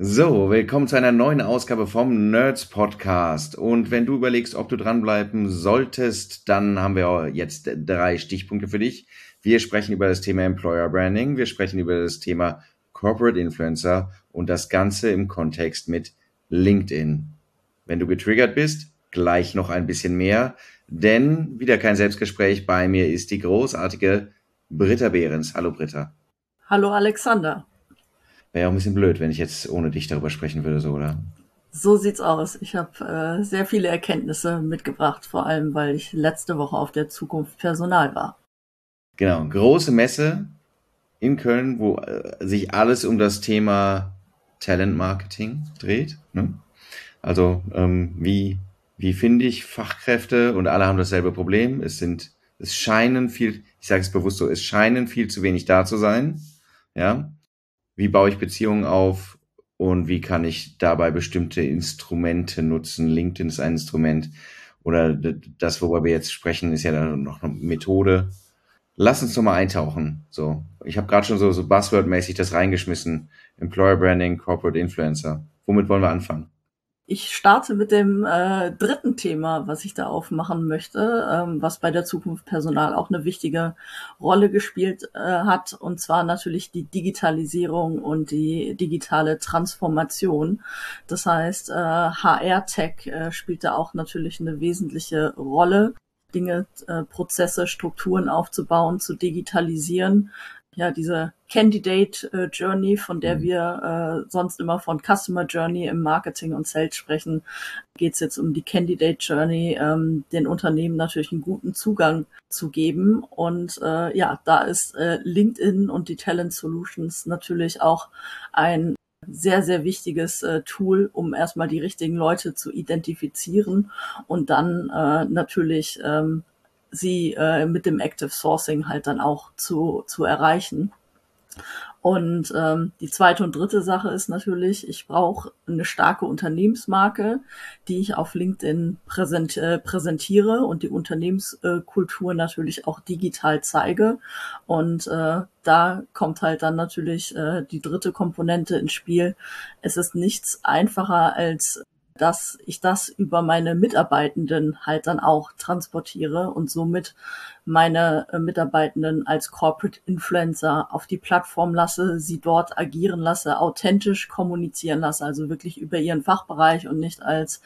So, willkommen zu einer neuen Ausgabe vom Nerds Podcast. Und wenn du überlegst, ob du dranbleiben solltest, dann haben wir jetzt drei Stichpunkte für dich. Wir sprechen über das Thema Employer Branding, wir sprechen über das Thema Corporate Influencer und das Ganze im Kontext mit LinkedIn. Wenn du getriggert bist, gleich noch ein bisschen mehr, denn wieder kein Selbstgespräch. Bei mir ist die großartige Britta Behrens. Hallo Britta. Hallo Alexander. Wäre ja auch ein bisschen blöd, wenn ich jetzt ohne dich darüber sprechen würde, so, oder? So sieht's aus. Ich habe äh, sehr viele Erkenntnisse mitgebracht, vor allem weil ich letzte Woche auf der Zukunft Personal war. Genau, große Messe in Köln, wo äh, sich alles um das Thema Talent Marketing dreht. Ne? Also ähm, wie wie finde ich Fachkräfte und alle haben dasselbe Problem. Es sind es scheinen viel, ich sage es bewusst so, es scheinen viel zu wenig da zu sein. Ja, wie baue ich Beziehungen auf und wie kann ich dabei bestimmte Instrumente nutzen. LinkedIn ist ein Instrument oder das, worüber wir jetzt sprechen, ist ja dann noch eine Methode. Lass uns doch mal eintauchen. So, ich habe gerade schon so, so Buzzword-mäßig das reingeschmissen. Employer Branding, Corporate Influencer. Womit wollen wir anfangen? Ich starte mit dem äh, dritten Thema, was ich da aufmachen möchte, ähm, was bei der Zukunft Personal auch eine wichtige Rolle gespielt äh, hat, und zwar natürlich die Digitalisierung und die digitale Transformation. Das heißt, äh, HR-Tech äh, spielt da auch natürlich eine wesentliche Rolle. Dinge, äh, Prozesse, Strukturen aufzubauen, zu digitalisieren, ja, diese Candidate äh, Journey, von der mhm. wir äh, sonst immer von Customer Journey im Marketing und Sales sprechen, geht es jetzt um die Candidate Journey, ähm, den Unternehmen natürlich einen guten Zugang zu geben. Und äh, ja, da ist äh, LinkedIn und die Talent Solutions natürlich auch ein sehr, sehr wichtiges äh, Tool, um erstmal die richtigen Leute zu identifizieren und dann äh, natürlich ähm, sie äh, mit dem Active Sourcing halt dann auch zu, zu erreichen. Und ähm, die zweite und dritte Sache ist natürlich, ich brauche eine starke Unternehmensmarke, die ich auf LinkedIn präsent, äh, präsentiere und die Unternehmenskultur natürlich auch digital zeige. Und äh, da kommt halt dann natürlich äh, die dritte Komponente ins Spiel. Es ist nichts einfacher als dass ich das über meine Mitarbeitenden halt dann auch transportiere und somit meine äh, Mitarbeitenden als Corporate Influencer auf die Plattform lasse, sie dort agieren lasse, authentisch kommunizieren lasse, also wirklich über ihren Fachbereich und nicht als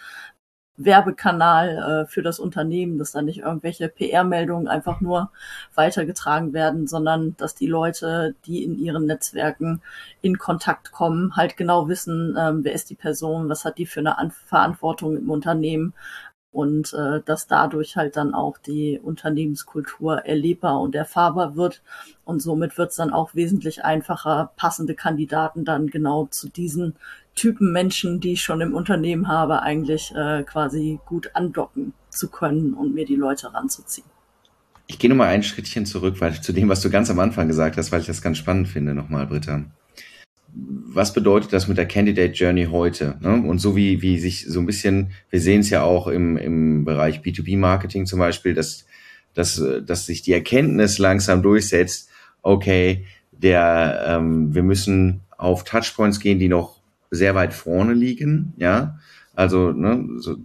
Werbekanal äh, für das Unternehmen, dass da nicht irgendwelche PR-Meldungen einfach nur weitergetragen werden, sondern dass die Leute, die in ihren Netzwerken in Kontakt kommen, halt genau wissen, ähm, wer ist die Person, was hat die für eine An Verantwortung im Unternehmen und äh, dass dadurch halt dann auch die Unternehmenskultur erlebbar und erfahrbar wird. Und somit wird es dann auch wesentlich einfacher, passende Kandidaten dann genau zu diesen Typen Menschen, die ich schon im Unternehmen habe, eigentlich äh, quasi gut andocken zu können und mir die Leute ranzuziehen. Ich gehe nochmal ein Schrittchen zurück, weil zu dem, was du ganz am Anfang gesagt hast, weil ich das ganz spannend finde, nochmal, Britta. Was bedeutet das mit der Candidate Journey heute? Ne? Und so wie, wie sich so ein bisschen, wir sehen es ja auch im, im Bereich B2B-Marketing zum Beispiel, dass, dass, dass sich die Erkenntnis langsam durchsetzt, okay, der, ähm, wir müssen auf Touchpoints gehen, die noch sehr weit vorne liegen, ja. Also ne, so,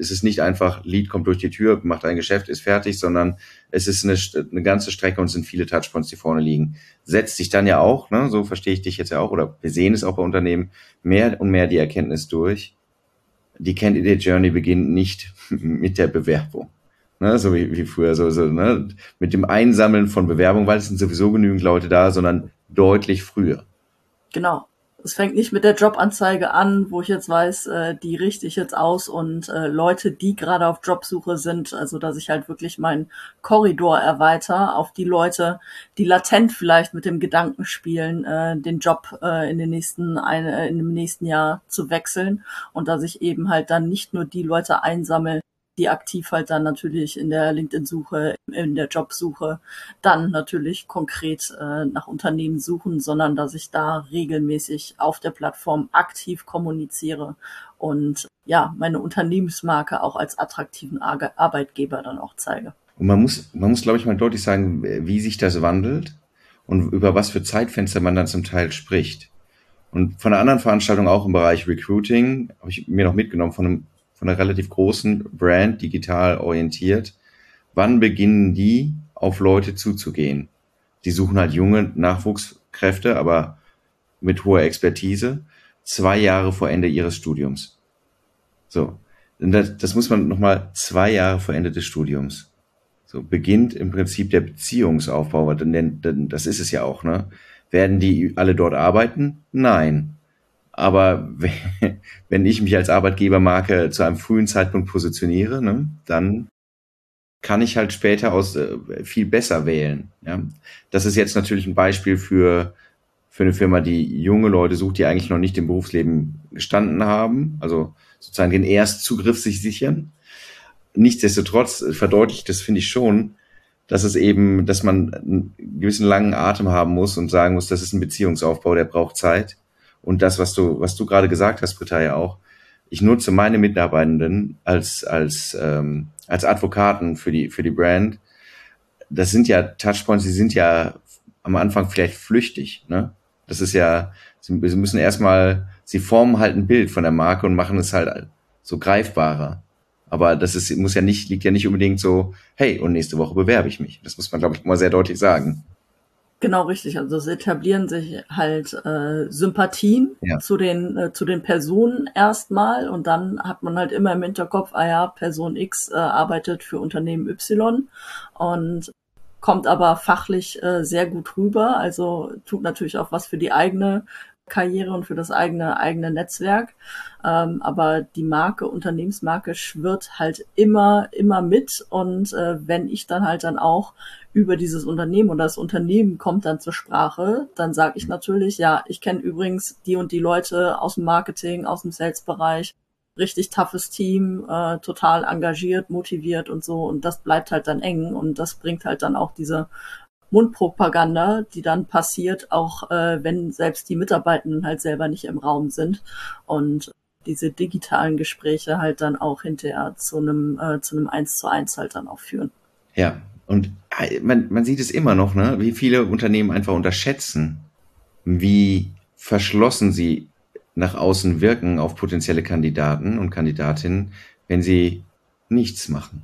es ist nicht einfach, Lead kommt durch die Tür, macht ein Geschäft, ist fertig, sondern es ist eine, eine ganze Strecke und es sind viele Touchpoints, die vorne liegen. Setzt sich dann ja auch, ne, so verstehe ich dich jetzt ja auch, oder wir sehen es auch bei Unternehmen, mehr und mehr die Erkenntnis durch. Die Candidate Journey beginnt nicht mit der Bewerbung. Ne, so wie, wie früher, so, so ne, mit dem Einsammeln von Bewerbungen, weil es sind sowieso genügend Leute da, sondern deutlich früher. Genau. Es fängt nicht mit der Jobanzeige an, wo ich jetzt weiß, äh, die richte ich jetzt aus und äh, Leute, die gerade auf Jobsuche sind, also dass ich halt wirklich meinen Korridor erweitere auf die Leute, die latent vielleicht mit dem Gedanken spielen, äh, den Job äh, in den nächsten eine, in dem nächsten Jahr zu wechseln und dass ich eben halt dann nicht nur die Leute einsammle, die aktiv halt dann natürlich in der LinkedIn-Suche, in der Jobsuche dann natürlich konkret äh, nach Unternehmen suchen, sondern dass ich da regelmäßig auf der Plattform aktiv kommuniziere und ja, meine Unternehmensmarke auch als attraktiven Ar Arbeitgeber dann auch zeige. Und man muss, man muss, glaube ich, mal deutlich sagen, wie sich das wandelt und über was für Zeitfenster man dann zum Teil spricht. Und von einer anderen Veranstaltung auch im Bereich Recruiting habe ich mir noch mitgenommen von, einem, von einer relativ großen Brand, digital orientiert. Wann beginnen die auf Leute zuzugehen? Die suchen halt junge Nachwuchskräfte, aber mit hoher Expertise, zwei Jahre vor Ende ihres Studiums. So, das, das muss man nochmal zwei Jahre vor Ende des Studiums. So beginnt im Prinzip der Beziehungsaufbau, denn, denn das ist es ja auch, ne? Werden die alle dort arbeiten? Nein. Aber wenn ich mich als Arbeitgebermarke zu einem frühen Zeitpunkt positioniere, ne, dann kann ich halt später aus äh, viel besser wählen. Ja? Das ist jetzt natürlich ein Beispiel für für eine Firma, die junge Leute sucht, die eigentlich noch nicht im Berufsleben gestanden haben, also sozusagen den Erstzugriff sich sichern. Nichtsdestotrotz verdeutlicht das, finde ich schon, dass es eben, dass man einen gewissen langen Atem haben muss und sagen muss, das ist ein Beziehungsaufbau, der braucht Zeit. Und das, was du, was du gerade gesagt hast, Britta, ja auch, ich nutze meine Mitarbeitenden als, als, ähm, als Advokaten für die, für die Brand. Das sind ja Touchpoints, die sind ja am Anfang vielleicht flüchtig. Ne? Das ist ja, sie, sie müssen erstmal, sie formen halt ein Bild von der Marke und machen es halt so greifbarer. Aber das ist, muss ja nicht, liegt ja nicht unbedingt so, hey, und nächste Woche bewerbe ich mich. Das muss man, glaube ich, mal sehr deutlich sagen. Genau, richtig. Also es etablieren sich halt äh, Sympathien ja. zu den äh, zu den Personen erstmal und dann hat man halt immer im Hinterkopf, ah ja, Person X äh, arbeitet für Unternehmen Y und kommt aber fachlich äh, sehr gut rüber. Also tut natürlich auch was für die eigene Karriere und für das eigene eigene Netzwerk. Ähm, aber die Marke, Unternehmensmarke schwirrt halt immer, immer mit. Und äh, wenn ich dann halt dann auch über dieses Unternehmen oder das Unternehmen kommt dann zur Sprache, dann sage ich natürlich, ja, ich kenne übrigens die und die Leute aus dem Marketing, aus dem Sales-Bereich, richtig toughes Team, äh, total engagiert, motiviert und so. Und das bleibt halt dann eng und das bringt halt dann auch diese Mundpropaganda, die dann passiert, auch äh, wenn selbst die Mitarbeitenden halt selber nicht im Raum sind und diese digitalen Gespräche halt dann auch hinterher zu einem äh, zu einem eins zu eins halt dann auch führen. Ja, und äh, man, man sieht es immer noch, ne, wie viele Unternehmen einfach unterschätzen, wie verschlossen sie nach außen wirken auf potenzielle Kandidaten und Kandidatinnen, wenn sie nichts machen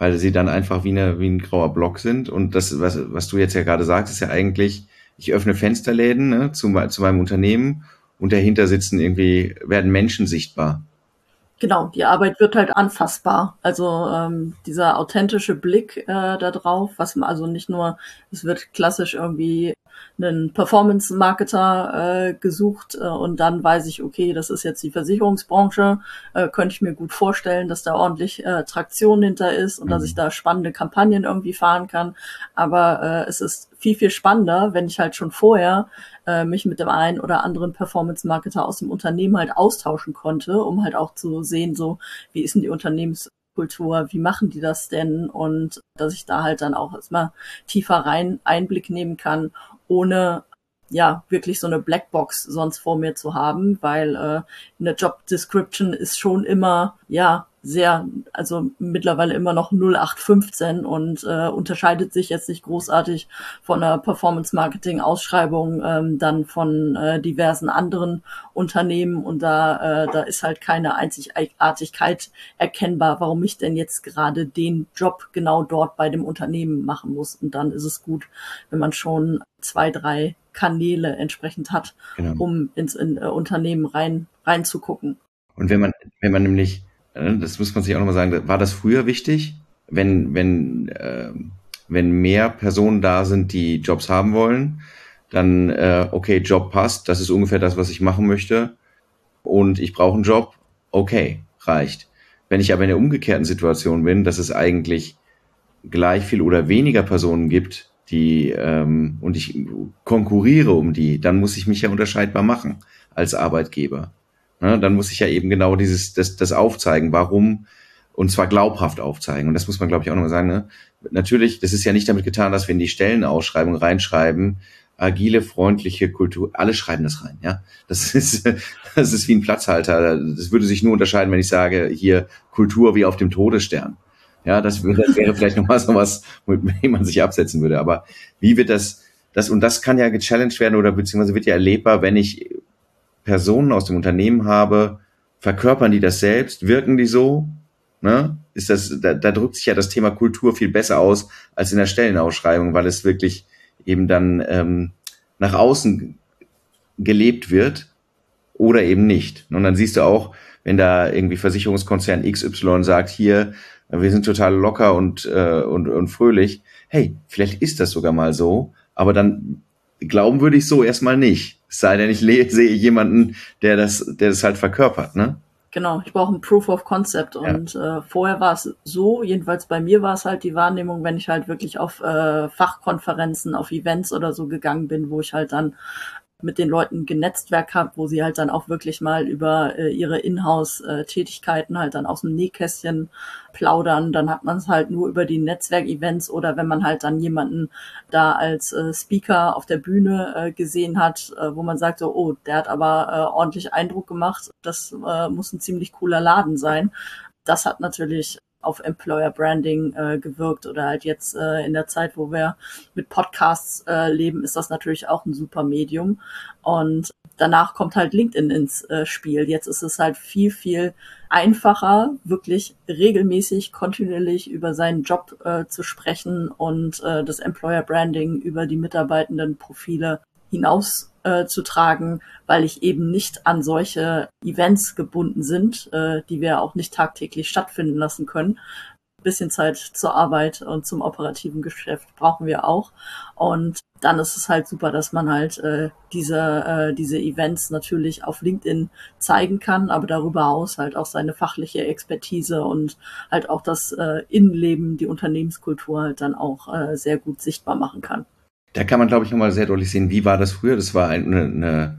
weil sie dann einfach wie, eine, wie ein grauer Block sind. Und das, was, was du jetzt ja gerade sagst, ist ja eigentlich, ich öffne Fensterläden ne, zu, zu meinem Unternehmen und dahinter sitzen irgendwie, werden Menschen sichtbar. Genau, die Arbeit wird halt anfassbar. Also ähm, dieser authentische Blick äh, da drauf, was man also nicht nur, es wird klassisch irgendwie einen Performance-Marketer äh, gesucht äh, und dann weiß ich, okay, das ist jetzt die Versicherungsbranche, äh, könnte ich mir gut vorstellen, dass da ordentlich äh, Traktion hinter ist und mhm. dass ich da spannende Kampagnen irgendwie fahren kann. Aber äh, es ist viel, viel spannender, wenn ich halt schon vorher äh, mich mit dem einen oder anderen Performance-Marketer aus dem Unternehmen halt austauschen konnte, um halt auch zu sehen, so, wie ist denn die Unternehmens Kultur, wie machen die das denn? Und dass ich da halt dann auch erstmal tiefer rein Einblick nehmen kann ohne ja wirklich so eine Blackbox sonst vor mir zu haben, weil äh, eine Job Description ist schon immer ja sehr, also mittlerweile immer noch 0815 und äh, unterscheidet sich jetzt nicht großartig von einer Performance-Marketing-Ausschreibung ähm, dann von äh, diversen anderen Unternehmen und da, äh, da ist halt keine Einzigartigkeit erkennbar, warum ich denn jetzt gerade den Job genau dort bei dem Unternehmen machen muss. Und dann ist es gut, wenn man schon zwei, drei Kanäle entsprechend hat, genau. um ins in, äh, Unternehmen rein reinzugucken. Und wenn man, wenn man nämlich äh, das muss man sich auch nochmal sagen, war das früher wichtig? Wenn, wenn, äh, wenn mehr Personen da sind, die Jobs haben wollen, dann, äh, okay, Job passt, das ist ungefähr das, was ich machen möchte und ich brauche einen Job, okay, reicht. Wenn ich aber in der umgekehrten Situation bin, dass es eigentlich gleich viel oder weniger Personen gibt, die ähm, und ich konkurriere um die, dann muss ich mich ja unterscheidbar machen als Arbeitgeber. Ne, dann muss ich ja eben genau dieses, das, das aufzeigen, warum und zwar glaubhaft aufzeigen. Und das muss man, glaube ich, auch nochmal sagen. Ne? Natürlich, das ist ja nicht damit getan, dass wir in die Stellenausschreibung reinschreiben, agile, freundliche Kultur. Alle schreiben das rein, ja. Das ist, das ist wie ein Platzhalter. Das würde sich nur unterscheiden, wenn ich sage, hier Kultur wie auf dem Todesstern. Ja, das, das wäre vielleicht nochmal so was, mit dem man sich absetzen würde. Aber wie wird das, das, und das kann ja gechallenged werden oder beziehungsweise wird ja erlebbar, wenn ich Personen aus dem Unternehmen habe, verkörpern die das selbst, wirken die so, ne? Ist das, da, da drückt sich ja das Thema Kultur viel besser aus als in der Stellenausschreibung, weil es wirklich eben dann ähm, nach außen gelebt wird oder eben nicht. Und dann siehst du auch, wenn da irgendwie Versicherungskonzern XY sagt, hier, wir sind total locker und, äh, und, und fröhlich. Hey, vielleicht ist das sogar mal so, aber dann glauben würde ich so erstmal nicht. Es sei denn, ich sehe jemanden, der das, der das halt verkörpert, ne? Genau, ich brauche ein Proof of Concept. Und ja. äh, vorher war es so, jedenfalls bei mir war es halt die Wahrnehmung, wenn ich halt wirklich auf äh, Fachkonferenzen, auf Events oder so gegangen bin, wo ich halt dann mit den Leuten genetzwerk habe, wo sie halt dann auch wirklich mal über äh, ihre Inhouse-Tätigkeiten halt dann aus dem Nähkästchen plaudern. Dann hat man es halt nur über die Netzwerkevents oder wenn man halt dann jemanden da als äh, Speaker auf der Bühne äh, gesehen hat, äh, wo man sagt so, oh, der hat aber äh, ordentlich Eindruck gemacht. Das äh, muss ein ziemlich cooler Laden sein. Das hat natürlich auf Employer Branding äh, gewirkt oder halt jetzt äh, in der Zeit, wo wir mit Podcasts äh, leben, ist das natürlich auch ein super Medium. Und danach kommt halt LinkedIn ins äh, Spiel. Jetzt ist es halt viel, viel einfacher, wirklich regelmäßig, kontinuierlich über seinen Job äh, zu sprechen und äh, das Employer Branding über die mitarbeitenden Profile hinaus äh, zu tragen, weil ich eben nicht an solche Events gebunden sind, äh, die wir auch nicht tagtäglich stattfinden lassen können. Ein bisschen Zeit zur Arbeit und zum operativen Geschäft brauchen wir auch. Und dann ist es halt super, dass man halt äh, diese, äh, diese Events natürlich auf LinkedIn zeigen kann, aber darüber aus halt auch seine fachliche Expertise und halt auch das äh, Innenleben, die Unternehmenskultur halt dann auch äh, sehr gut sichtbar machen kann. Da kann man, glaube ich, nochmal sehr deutlich sehen, wie war das früher? Das war eine, eine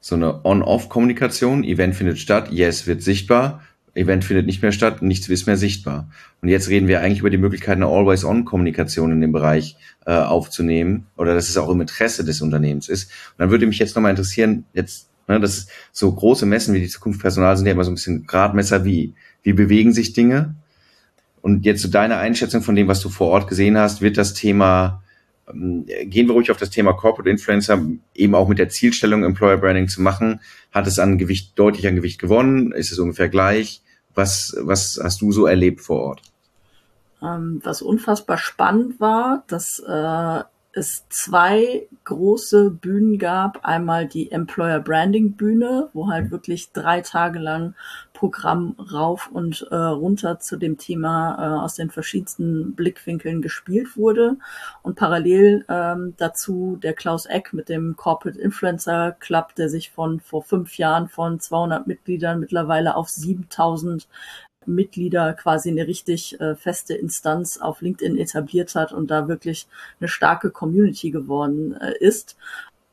so eine On-Off-Kommunikation. Event findet statt, yes, wird sichtbar. Event findet nicht mehr statt, nichts ist mehr sichtbar. Und jetzt reden wir eigentlich über die Möglichkeit, eine Always-On-Kommunikation in dem Bereich äh, aufzunehmen oder dass es auch im Interesse des Unternehmens ist. Und dann würde mich jetzt nochmal interessieren, jetzt, ne, das ist so große Messen wie die Zukunft Personal sind ja immer so ein bisschen Gradmesser, wie, wie bewegen sich Dinge? Und jetzt zu so deiner Einschätzung von dem, was du vor Ort gesehen hast, wird das Thema gehen wir ruhig auf das Thema Corporate Influencer, eben auch mit der Zielstellung Employer Branding zu machen. Hat es an Gewicht, deutlich an Gewicht gewonnen? Ist es ungefähr gleich? Was, was hast du so erlebt vor Ort? Ähm, was unfassbar spannend war, dass äh, es zwei große Bühnen gab. Einmal die Employer Branding Bühne, wo halt wirklich drei Tage lang Programm rauf und äh, runter zu dem Thema äh, aus den verschiedensten Blickwinkeln gespielt wurde. Und parallel ähm, dazu der Klaus Eck mit dem Corporate Influencer Club, der sich von vor fünf Jahren von 200 Mitgliedern mittlerweile auf 7000 Mitglieder quasi eine richtig äh, feste Instanz auf LinkedIn etabliert hat und da wirklich eine starke Community geworden äh, ist.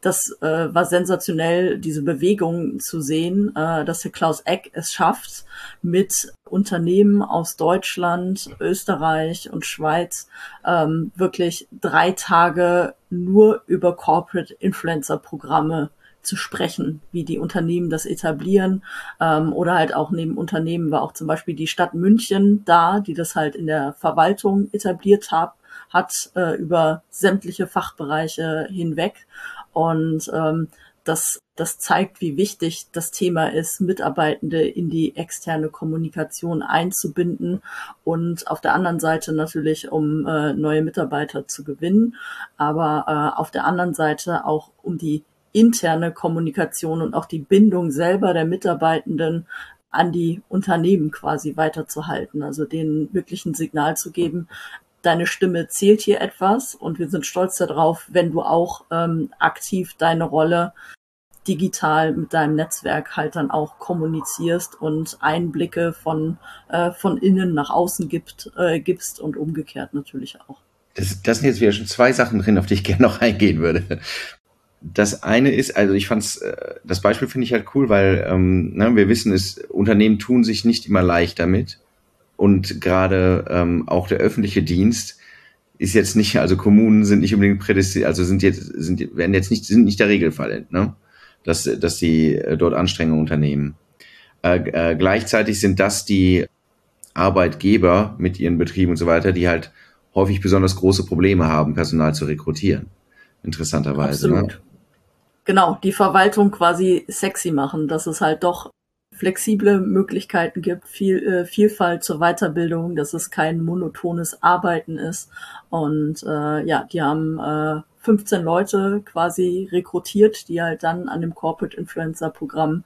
Das äh, war sensationell, diese Bewegung zu sehen, äh, dass der Klaus Eck es schafft, mit Unternehmen aus Deutschland, Österreich und Schweiz ähm, wirklich drei Tage nur über Corporate Influencer Programme zu sprechen, wie die Unternehmen das etablieren. Ähm, oder halt auch neben Unternehmen war auch zum Beispiel die Stadt München da, die das halt in der Verwaltung etabliert hat, hat äh, über sämtliche Fachbereiche hinweg. Und ähm, das, das zeigt, wie wichtig das Thema ist, Mitarbeitende in die externe Kommunikation einzubinden und auf der anderen Seite natürlich, um äh, neue Mitarbeiter zu gewinnen, aber äh, auf der anderen Seite auch um die interne Kommunikation und auch die Bindung selber der Mitarbeitenden an die Unternehmen quasi weiterzuhalten, also denen wirklich ein Signal zu geben, deine Stimme zählt hier etwas und wir sind stolz darauf, wenn du auch ähm, aktiv deine Rolle digital mit deinem Netzwerk halt dann auch kommunizierst und Einblicke von, äh, von innen nach außen gibt, äh, gibst und umgekehrt natürlich auch. Das, das sind jetzt wieder schon zwei Sachen drin, auf die ich gerne noch eingehen würde. Das eine ist, also ich fand's, äh, das Beispiel finde ich halt cool, weil ähm, ne, wir wissen es, Unternehmen tun sich nicht immer leicht damit. Und gerade ähm, auch der öffentliche Dienst ist jetzt nicht, also Kommunen sind nicht unbedingt prädestiniert, also sind jetzt, sind, werden jetzt nicht, sind nicht der Regelfall, ne? dass, dass sie äh, dort Anstrengungen unternehmen. Äh, äh, gleichzeitig sind das die Arbeitgeber mit ihren Betrieben und so weiter, die halt häufig besonders große Probleme haben, Personal zu rekrutieren. Interessanterweise. Ne? Absolut. Ne? Genau, die Verwaltung quasi sexy machen, dass es halt doch flexible Möglichkeiten gibt, viel, äh, Vielfalt zur Weiterbildung, dass es kein monotones Arbeiten ist. Und äh, ja, die haben äh, 15 Leute quasi rekrutiert, die halt dann an dem Corporate Influencer Programm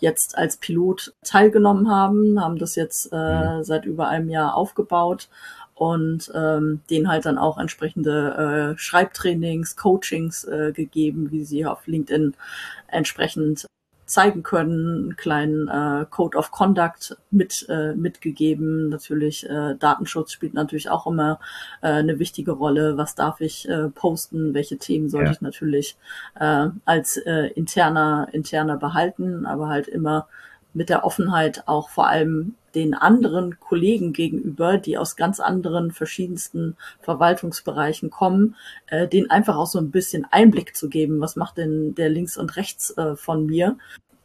jetzt als Pilot teilgenommen haben, haben das jetzt äh, mhm. seit über einem Jahr aufgebaut und ähm, denen halt dann auch entsprechende äh, Schreibtrainings, Coachings äh, gegeben, wie sie auf LinkedIn entsprechend zeigen können, einen kleinen äh, Code of Conduct mit äh, mitgegeben. Natürlich äh, Datenschutz spielt natürlich auch immer äh, eine wichtige Rolle. Was darf ich äh, posten? Welche Themen sollte ja. ich natürlich äh, als äh, interner interner behalten, aber halt immer mit der Offenheit auch vor allem den anderen Kollegen gegenüber, die aus ganz anderen verschiedensten Verwaltungsbereichen kommen, äh, denen einfach auch so ein bisschen Einblick zu geben, was macht denn der links und rechts äh, von mir?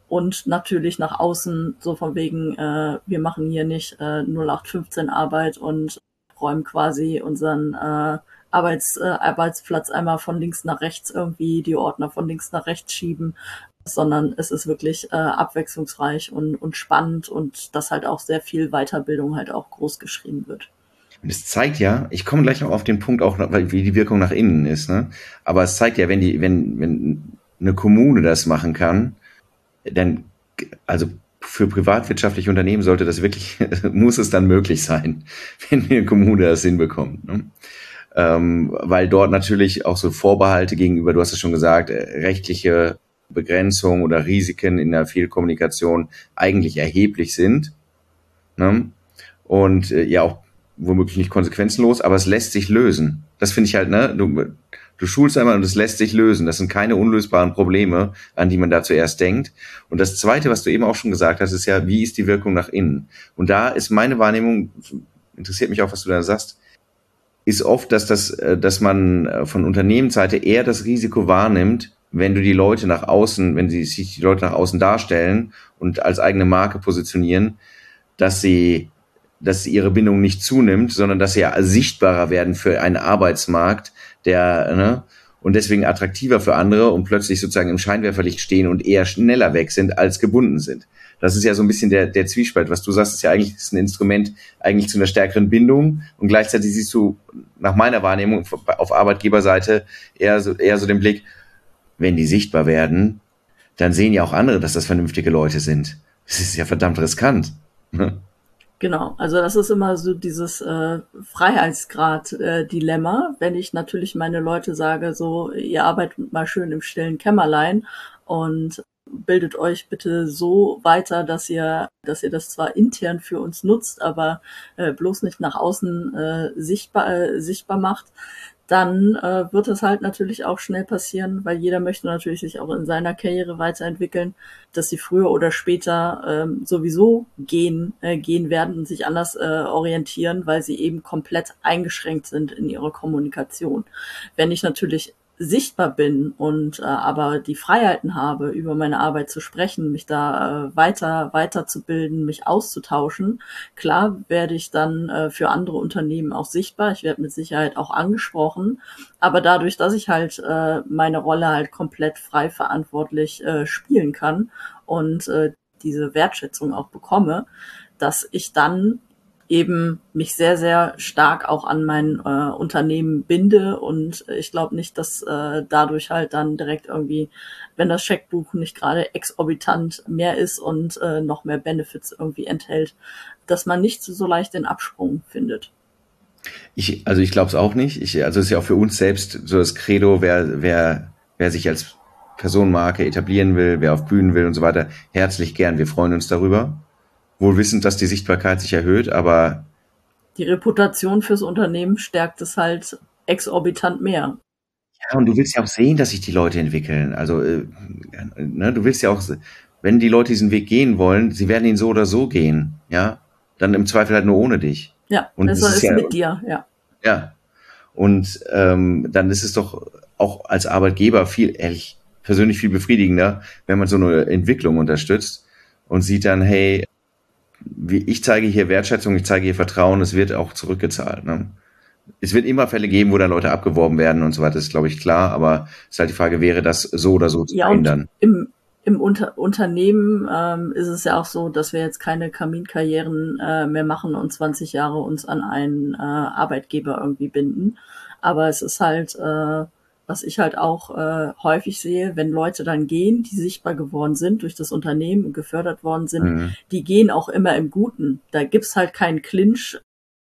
Und natürlich nach außen so von wegen, äh, wir machen hier nicht äh, 0815 Arbeit und räumen quasi unseren äh, Arbeits, äh, Arbeitsplatz einmal von links nach rechts irgendwie, die Ordner von links nach rechts schieben, sondern es ist wirklich äh, abwechslungsreich und, und spannend und dass halt auch sehr viel Weiterbildung halt auch groß geschrieben wird. Und es zeigt ja, ich komme gleich auch auf den Punkt auch, wie die Wirkung nach innen ist, ne? Aber es zeigt ja, wenn die, wenn, wenn eine Kommune das machen kann, dann, also für privatwirtschaftliche Unternehmen sollte das wirklich, muss es dann möglich sein, wenn eine Kommune das hinbekommt. Ne? Ähm, weil dort natürlich auch so Vorbehalte gegenüber, du hast es schon gesagt, äh, rechtliche Begrenzungen oder Risiken in der Fehlkommunikation eigentlich erheblich sind. Ne? Und äh, ja auch womöglich nicht konsequenzenlos, aber es lässt sich lösen. Das finde ich halt, ne? Du, du schulst einmal und es lässt sich lösen. Das sind keine unlösbaren Probleme, an die man da zuerst denkt. Und das Zweite, was du eben auch schon gesagt hast, ist ja, wie ist die Wirkung nach innen? Und da ist meine Wahrnehmung, interessiert mich auch, was du da sagst, ist oft, dass das, äh, dass man äh, von Unternehmensseite eher das Risiko wahrnimmt, wenn du die Leute nach außen, wenn sie sich die Leute nach außen darstellen und als eigene Marke positionieren, dass sie, dass ihre Bindung nicht zunimmt, sondern dass sie ja sichtbarer werden für einen Arbeitsmarkt, der, ne, und deswegen attraktiver für andere und plötzlich sozusagen im Scheinwerferlicht stehen und eher schneller weg sind als gebunden sind. Das ist ja so ein bisschen der, der Zwiespalt. Was du sagst, ist ja eigentlich ist ein Instrument eigentlich zu einer stärkeren Bindung und gleichzeitig siehst du nach meiner Wahrnehmung auf Arbeitgeberseite eher so, eher so den Blick, wenn die sichtbar werden, dann sehen ja auch andere, dass das vernünftige Leute sind. Das ist ja verdammt riskant. Genau, also das ist immer so dieses äh, Freiheitsgrad-Dilemma, äh, wenn ich natürlich meine Leute sage, so, ihr arbeitet mal schön im stillen Kämmerlein und bildet euch bitte so weiter, dass ihr, dass ihr das zwar intern für uns nutzt, aber äh, bloß nicht nach außen äh, sichtbar, äh, sichtbar macht, dann äh, wird es halt natürlich auch schnell passieren, weil jeder möchte natürlich sich auch in seiner Karriere weiterentwickeln, dass sie früher oder später ähm, sowieso gehen, äh, gehen werden und sich anders äh, orientieren, weil sie eben komplett eingeschränkt sind in ihrer Kommunikation. Wenn ich natürlich sichtbar bin und äh, aber die Freiheiten habe, über meine Arbeit zu sprechen, mich da äh, weiter weiterzubilden, mich auszutauschen, klar werde ich dann äh, für andere Unternehmen auch sichtbar. Ich werde mit Sicherheit auch angesprochen, aber dadurch, dass ich halt äh, meine Rolle halt komplett frei verantwortlich äh, spielen kann und äh, diese Wertschätzung auch bekomme, dass ich dann eben mich sehr, sehr stark auch an mein äh, Unternehmen binde und ich glaube nicht, dass äh, dadurch halt dann direkt irgendwie, wenn das Scheckbuch nicht gerade exorbitant mehr ist und äh, noch mehr Benefits irgendwie enthält, dass man nicht so leicht den Absprung findet. Ich, also ich glaube es auch nicht. Ich, also es ist ja auch für uns selbst so das Credo, wer, wer, wer sich als Personenmarke etablieren will, wer auf Bühnen will und so weiter, herzlich gern. Wir freuen uns darüber wohl wissend, dass die Sichtbarkeit sich erhöht, aber die Reputation fürs Unternehmen stärkt es halt exorbitant mehr. Ja, und du willst ja auch sehen, dass sich die Leute entwickeln. Also, äh, ne, du willst ja auch, wenn die Leute diesen Weg gehen wollen, sie werden ihn so oder so gehen, ja. dann im Zweifel halt nur ohne dich. Ja, und das ist, ist ja, mit dir, ja. Ja. Und ähm, dann ist es doch auch als Arbeitgeber viel, ehrlich, persönlich viel befriedigender, wenn man so eine Entwicklung unterstützt und sieht dann, hey, ich zeige hier Wertschätzung, ich zeige hier Vertrauen, es wird auch zurückgezahlt. Ne? Es wird immer Fälle geben, wo dann Leute abgeworben werden und so weiter, das ist glaube ich klar, aber es ist halt die Frage, wäre das so oder so zu ja, verhindern? Im, im Unter Unternehmen ähm, ist es ja auch so, dass wir jetzt keine Kaminkarrieren äh, mehr machen und 20 Jahre uns an einen äh, Arbeitgeber irgendwie binden. Aber es ist halt äh, was ich halt auch äh, häufig sehe, wenn Leute dann gehen, die sichtbar geworden sind durch das Unternehmen und gefördert worden sind, mhm. die gehen auch immer im Guten. Da gibt's halt keinen Clinch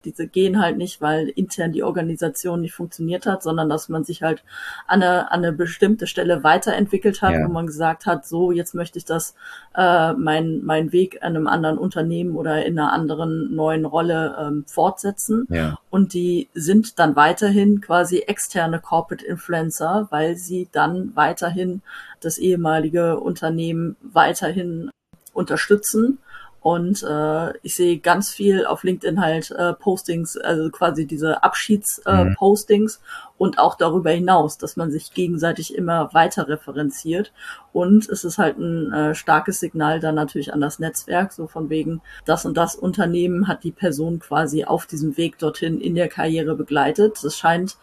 diese gehen halt nicht, weil intern die Organisation nicht funktioniert hat, sondern dass man sich halt an eine, an eine bestimmte Stelle weiterentwickelt hat, ja. wo man gesagt hat, so jetzt möchte ich das äh, mein mein Weg an einem anderen Unternehmen oder in einer anderen neuen Rolle ähm, fortsetzen. Ja. Und die sind dann weiterhin quasi externe Corporate Influencer, weil sie dann weiterhin das ehemalige Unternehmen weiterhin unterstützen und äh, ich sehe ganz viel auf LinkedIn halt äh, Postings, also quasi diese Abschiedspostings äh, mhm. und auch darüber hinaus, dass man sich gegenseitig immer weiter referenziert. Und es ist halt ein äh, starkes Signal dann natürlich an das Netzwerk, so von wegen, das und das Unternehmen hat die Person quasi auf diesem Weg dorthin in der Karriere begleitet. Das scheint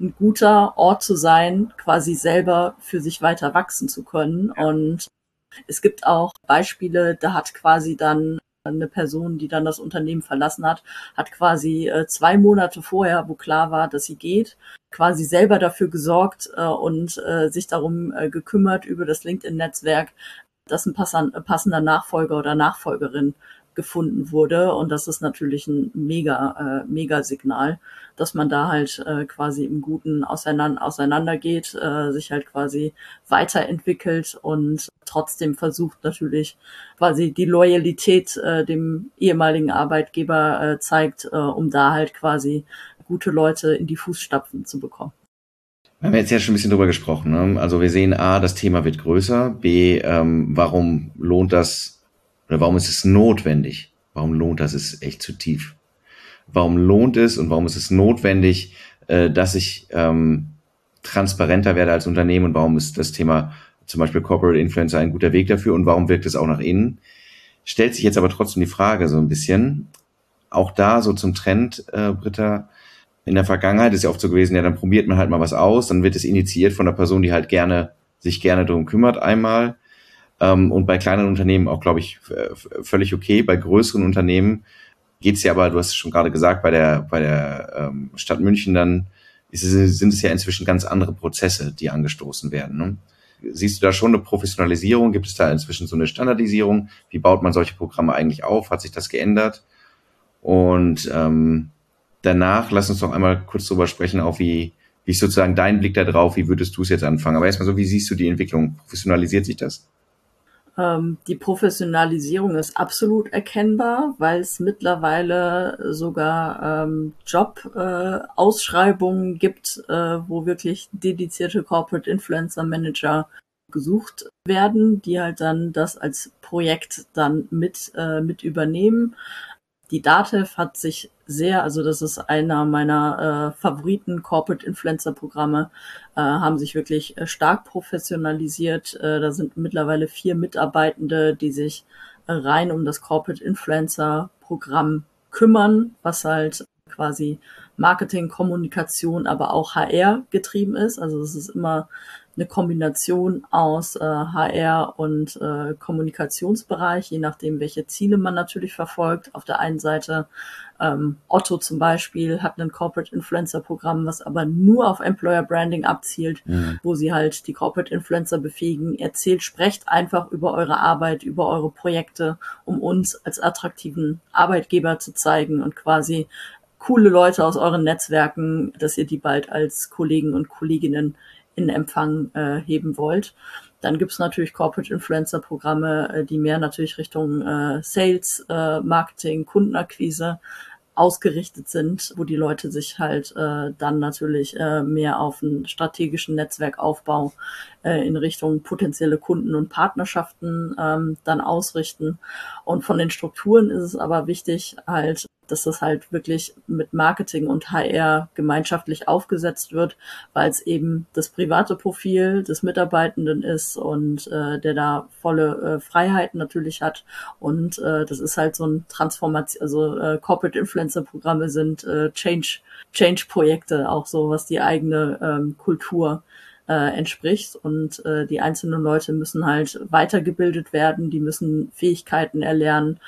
ein guter Ort zu sein, quasi selber für sich weiter wachsen zu können. Und es gibt auch Beispiele, da hat quasi dann eine Person, die dann das Unternehmen verlassen hat, hat quasi äh, zwei Monate vorher, wo klar war, dass sie geht, quasi selber dafür gesorgt äh, und äh, sich darum äh, gekümmert über das LinkedIn-Netzwerk, dass ein passender Nachfolger oder Nachfolgerin gefunden wurde. Und das ist natürlich ein mega, äh, mega Signal, dass man da halt äh, quasi im Guten auseinander, auseinandergeht, äh, sich halt quasi weiterentwickelt und trotzdem versucht natürlich quasi die Loyalität äh, dem ehemaligen Arbeitgeber äh, zeigt, äh, um da halt quasi gute Leute in die Fußstapfen zu bekommen. Wir haben jetzt ja schon ein bisschen drüber gesprochen. Ne? Also wir sehen A, das Thema wird größer. B, ähm, warum lohnt das oder warum ist es notwendig? Warum lohnt das? Ist echt zu tief. Warum lohnt es und warum ist es notwendig, äh, dass ich ähm, transparenter werde als Unternehmen und warum ist das Thema zum Beispiel Corporate Influencer ein guter Weg dafür und warum wirkt es auch nach innen? Stellt sich jetzt aber trotzdem die Frage so ein bisschen, auch da so zum Trend, äh, Britta, in der Vergangenheit ist ja oft so gewesen, ja, dann probiert man halt mal was aus, dann wird es initiiert von der Person, die halt gerne, sich gerne darum kümmert einmal ähm, und bei kleinen Unternehmen auch, glaube ich, völlig okay. Bei größeren Unternehmen geht es ja aber, du hast es schon gerade gesagt, bei der, bei der ähm, Stadt München dann es, sind es ja inzwischen ganz andere Prozesse, die angestoßen werden. Ne? Siehst du da schon eine Professionalisierung? Gibt es da inzwischen so eine Standardisierung? Wie baut man solche Programme eigentlich auf? Hat sich das geändert? Und ähm, danach, lass uns doch einmal kurz drüber sprechen, auch wie, wie ist sozusagen dein Blick da drauf, wie würdest du es jetzt anfangen? Aber erstmal so, wie siehst du die Entwicklung? Professionalisiert sich das? Ähm, die Professionalisierung ist absolut erkennbar, weil es mittlerweile sogar ähm, Job-Ausschreibungen äh, gibt, äh, wo wirklich dedizierte Corporate Influencer Manager gesucht werden, die halt dann das als Projekt dann mit, äh, mit übernehmen. Die Datev hat sich sehr, also das ist einer meiner äh, Favoriten Corporate Influencer Programme, äh, haben sich wirklich äh, stark professionalisiert. Äh, da sind mittlerweile vier Mitarbeitende, die sich äh, rein um das Corporate Influencer Programm kümmern, was halt quasi Marketing, Kommunikation, aber auch HR getrieben ist. Also es ist immer eine Kombination aus äh, HR und äh, Kommunikationsbereich, je nachdem, welche Ziele man natürlich verfolgt. Auf der einen Seite ähm, Otto zum Beispiel hat ein Corporate Influencer Programm, was aber nur auf Employer Branding abzielt, mhm. wo sie halt die Corporate Influencer befähigen. Erzählt, sprecht einfach über eure Arbeit, über eure Projekte, um uns als attraktiven Arbeitgeber zu zeigen und quasi coole Leute aus euren Netzwerken, dass ihr die bald als Kollegen und Kolleginnen in Empfang äh, heben wollt. Dann gibt's natürlich Corporate Influencer Programme, äh, die mehr natürlich Richtung äh, Sales, äh, Marketing, Kundenakquise ausgerichtet sind, wo die Leute sich halt äh, dann natürlich äh, mehr auf einen strategischen Netzwerkaufbau äh, in Richtung potenzielle Kunden und Partnerschaften ähm, dann ausrichten. Und von den Strukturen ist es aber wichtig, halt dass das halt wirklich mit Marketing und HR gemeinschaftlich aufgesetzt wird, weil es eben das private Profil des Mitarbeitenden ist und äh, der da volle äh, Freiheiten natürlich hat. Und äh, das ist halt so ein Transformation, also äh, Corporate Influencer Programme sind äh, Change, Change Projekte, auch so, was die eigene ähm, Kultur äh, entspricht. Und äh, die einzelnen Leute müssen halt weitergebildet werden, die müssen Fähigkeiten erlernen,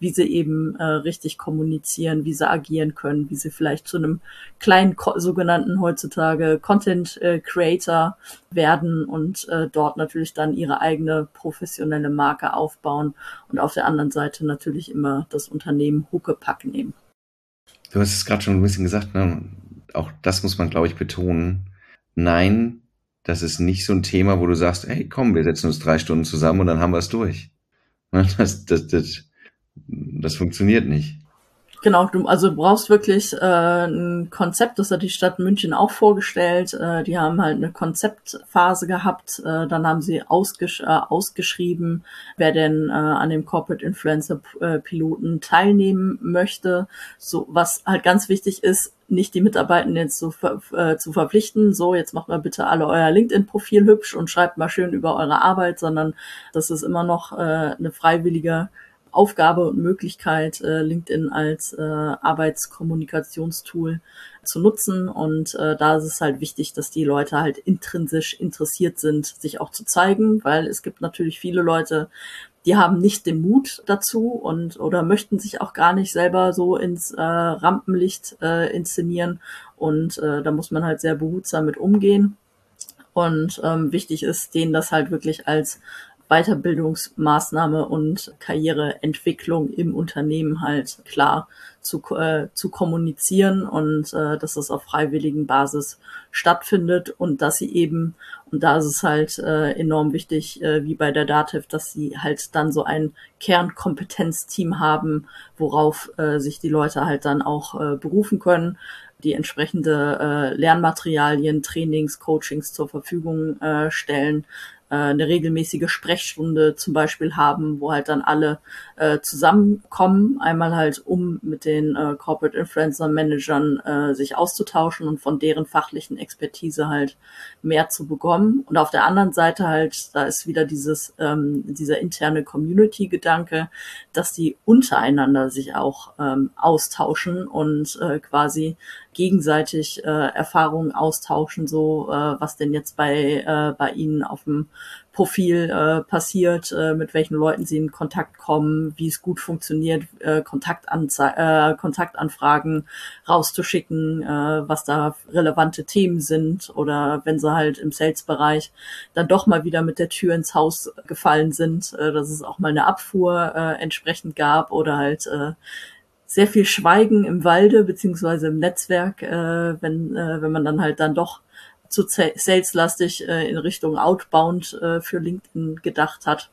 wie sie eben äh, richtig kommunizieren, wie sie agieren können, wie sie vielleicht zu einem kleinen sogenannten heutzutage Content äh, Creator werden und äh, dort natürlich dann ihre eigene professionelle Marke aufbauen und auf der anderen Seite natürlich immer das Unternehmen Huckepack nehmen. Du hast es gerade schon ein bisschen gesagt, ne? auch das muss man, glaube ich, betonen. Nein, das ist nicht so ein Thema, wo du sagst, hey, komm, wir setzen uns drei Stunden zusammen und dann haben wir es durch. Das, das, das, das funktioniert nicht. Genau, du also du brauchst wirklich äh, ein Konzept, das hat die Stadt München auch vorgestellt. Äh, die haben halt eine Konzeptphase gehabt, äh, dann haben sie ausgesch äh, ausgeschrieben, wer denn äh, an dem Corporate Influencer äh, Piloten teilnehmen möchte. So was halt ganz wichtig ist, nicht die Mitarbeitenden jetzt zu, äh, zu verpflichten, so jetzt macht mal bitte alle euer LinkedIn-Profil hübsch und schreibt mal schön über eure Arbeit, sondern das ist immer noch äh, eine freiwillige Aufgabe und Möglichkeit, äh, LinkedIn als äh, Arbeitskommunikationstool zu nutzen. Und äh, da ist es halt wichtig, dass die Leute halt intrinsisch interessiert sind, sich auch zu zeigen, weil es gibt natürlich viele Leute, die haben nicht den Mut dazu und oder möchten sich auch gar nicht selber so ins äh, Rampenlicht äh, inszenieren. Und äh, da muss man halt sehr behutsam mit umgehen. Und ähm, wichtig ist, denen das halt wirklich als Weiterbildungsmaßnahme und Karriereentwicklung im Unternehmen halt klar zu, äh, zu kommunizieren und äh, dass das auf freiwilligen Basis stattfindet und dass sie eben, und da ist es halt äh, enorm wichtig, äh, wie bei der DATEV, dass sie halt dann so ein Kernkompetenzteam haben, worauf äh, sich die Leute halt dann auch äh, berufen können die entsprechende äh, Lernmaterialien, Trainings, Coachings zur Verfügung äh, stellen, äh, eine regelmäßige Sprechstunde zum Beispiel haben, wo halt dann alle äh, zusammenkommen, einmal halt um mit den äh, Corporate Influencer Managern äh, sich auszutauschen und von deren fachlichen Expertise halt mehr zu bekommen. Und auf der anderen Seite halt, da ist wieder dieses ähm, dieser interne Community-Gedanke, dass die untereinander sich auch ähm, austauschen und äh, quasi gegenseitig äh, Erfahrungen austauschen, so äh, was denn jetzt bei, äh, bei Ihnen auf dem Profil äh, passiert, äh, mit welchen Leuten Sie in Kontakt kommen, wie es gut funktioniert, äh, Kontaktanze äh, Kontaktanfragen rauszuschicken, äh, was da relevante Themen sind oder wenn sie halt im Sales-Bereich dann doch mal wieder mit der Tür ins Haus gefallen sind, äh, dass es auch mal eine Abfuhr äh, entsprechend gab oder halt äh, sehr viel Schweigen im Walde beziehungsweise im Netzwerk, äh, wenn, äh, wenn man dann halt dann doch zu saleslastig äh, in Richtung Outbound äh, für LinkedIn gedacht hat.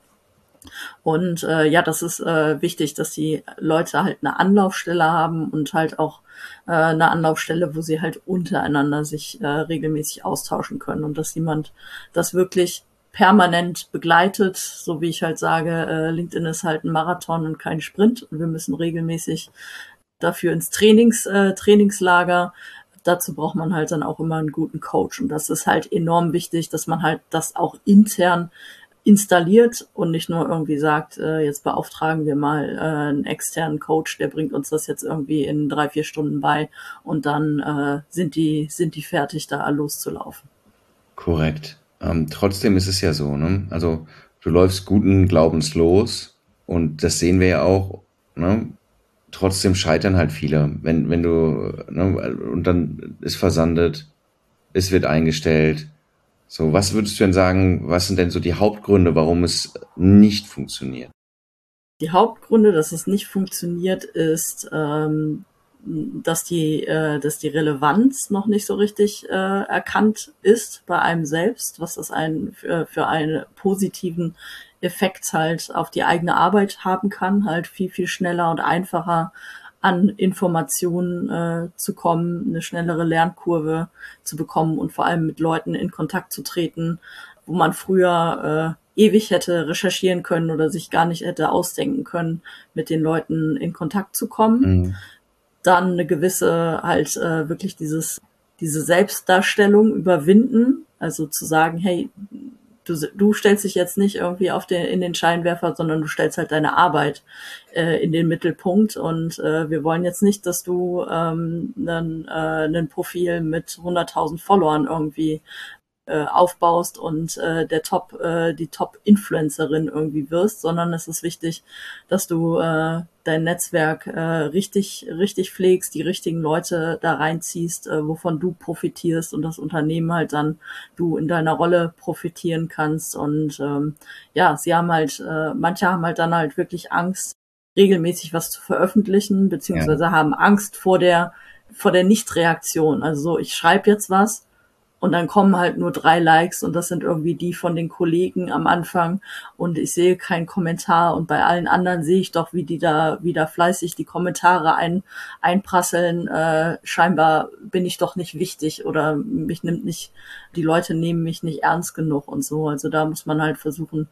Und äh, ja, das ist äh, wichtig, dass die Leute halt eine Anlaufstelle haben und halt auch äh, eine Anlaufstelle, wo sie halt untereinander sich äh, regelmäßig austauschen können und dass jemand das wirklich permanent begleitet, so wie ich halt sage, äh, LinkedIn ist halt ein Marathon und kein Sprint und wir müssen regelmäßig dafür ins Trainings, äh, Trainingslager. Dazu braucht man halt dann auch immer einen guten Coach und das ist halt enorm wichtig, dass man halt das auch intern installiert und nicht nur irgendwie sagt, äh, jetzt beauftragen wir mal äh, einen externen Coach, der bringt uns das jetzt irgendwie in drei, vier Stunden bei und dann äh, sind die, sind die fertig, da loszulaufen. Korrekt. Ähm, trotzdem ist es ja so, ne? Also du läufst guten Glaubens los und das sehen wir ja auch, ne? Trotzdem scheitern halt viele, wenn, wenn du, ne, und dann ist versandet, es wird eingestellt. So, was würdest du denn sagen, was sind denn so die Hauptgründe, warum es nicht funktioniert? Die Hauptgründe, dass es nicht funktioniert, ist, ähm, dass die, äh, dass die Relevanz noch nicht so richtig äh, erkannt ist bei einem selbst, was das ein, für, für einen positiven Effekt halt auf die eigene Arbeit haben kann, halt viel, viel schneller und einfacher an Informationen äh, zu kommen, eine schnellere Lernkurve zu bekommen und vor allem mit Leuten in Kontakt zu treten, wo man früher äh, ewig hätte recherchieren können oder sich gar nicht hätte ausdenken können, mit den Leuten in Kontakt zu kommen. Mhm. Dann eine gewisse halt äh, wirklich dieses diese Selbstdarstellung überwinden, also zu sagen, hey, du, du stellst dich jetzt nicht irgendwie auf den, in den Scheinwerfer, sondern du stellst halt deine Arbeit äh, in den Mittelpunkt. Und äh, wir wollen jetzt nicht, dass du ähm, ein, äh, ein Profil mit 100.000 Followern irgendwie äh, aufbaust und äh, der Top, äh, die Top-Influencerin irgendwie wirst, sondern es ist wichtig, dass du äh, dein Netzwerk äh, richtig, richtig pflegst, die richtigen Leute da reinziehst, äh, wovon du profitierst und das Unternehmen halt dann du in deiner Rolle profitieren kannst. Und ähm, ja, sie haben halt, äh, manche haben halt dann halt wirklich Angst, regelmäßig was zu veröffentlichen, beziehungsweise ja. haben Angst vor der vor der Nichtreaktion. Also so, ich schreibe jetzt was und dann kommen halt nur drei Likes und das sind irgendwie die von den Kollegen am Anfang und ich sehe keinen Kommentar und bei allen anderen sehe ich doch, wie die da wieder fleißig die Kommentare ein, einprasseln. Äh, scheinbar bin ich doch nicht wichtig oder mich nimmt nicht, die Leute nehmen mich nicht ernst genug und so. Also da muss man halt versuchen,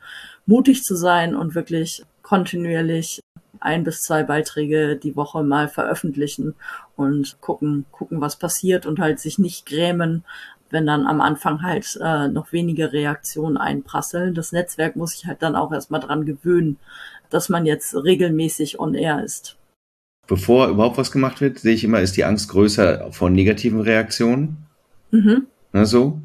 mutig zu sein und wirklich kontinuierlich ein bis zwei Beiträge die Woche mal veröffentlichen und gucken, gucken, was passiert und halt sich nicht grämen, wenn dann am Anfang halt äh, noch wenige Reaktionen einprasseln. Das Netzwerk muss sich halt dann auch erstmal dran gewöhnen, dass man jetzt regelmäßig on air ist. Bevor überhaupt was gemacht wird, sehe ich immer, ist die Angst größer vor negativen Reaktionen. Mhm. Na, so.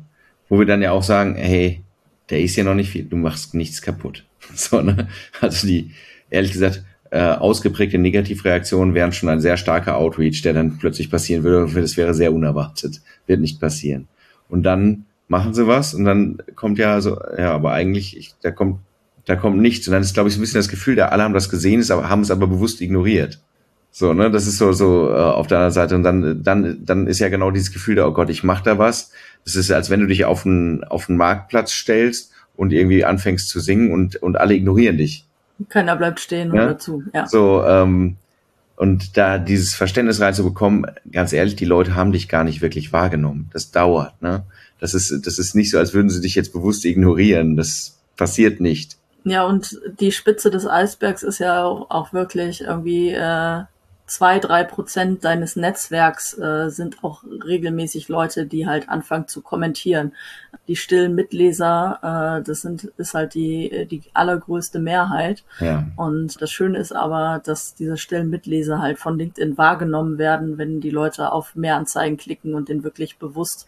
Wo wir dann ja auch sagen, hey, der ist ja noch nicht viel, du machst nichts kaputt. So, ne? Also die, ehrlich gesagt, äh, ausgeprägte Negativreaktionen wären schon ein sehr starker Outreach, der dann plötzlich passieren würde. Das wäre sehr unerwartet. Wird nicht passieren. Und dann machen sie was und dann kommt ja so, ja, aber eigentlich, ich, da kommt, da kommt nichts. Und dann ist, glaube ich, so ein bisschen das Gefühl, der alle haben das gesehen, ist, aber haben es aber bewusst ignoriert. So, ne, das ist so, so äh, auf der anderen Seite. Und dann, dann, dann ist ja genau dieses Gefühl da, oh Gott, ich mach da was. Das ist, als wenn du dich auf einen, auf einen Marktplatz stellst und irgendwie anfängst zu singen und, und alle ignorieren dich. Keiner bleibt stehen ja? oder zu, ja. So, ähm, und da dieses Verständnis reinzubekommen, ganz ehrlich, die Leute haben dich gar nicht wirklich wahrgenommen. Das dauert, ne? Das ist, das ist nicht so, als würden sie dich jetzt bewusst ignorieren. Das passiert nicht. Ja, und die Spitze des Eisbergs ist ja auch wirklich irgendwie äh, zwei, drei Prozent deines Netzwerks äh, sind auch regelmäßig Leute, die halt anfangen zu kommentieren. Die stillen Mitleser, äh, das sind, ist halt die, die allergrößte Mehrheit. Ja. Und das Schöne ist aber, dass diese stillen Mitleser halt von LinkedIn wahrgenommen werden, wenn die Leute auf mehr Anzeigen klicken und den wirklich bewusst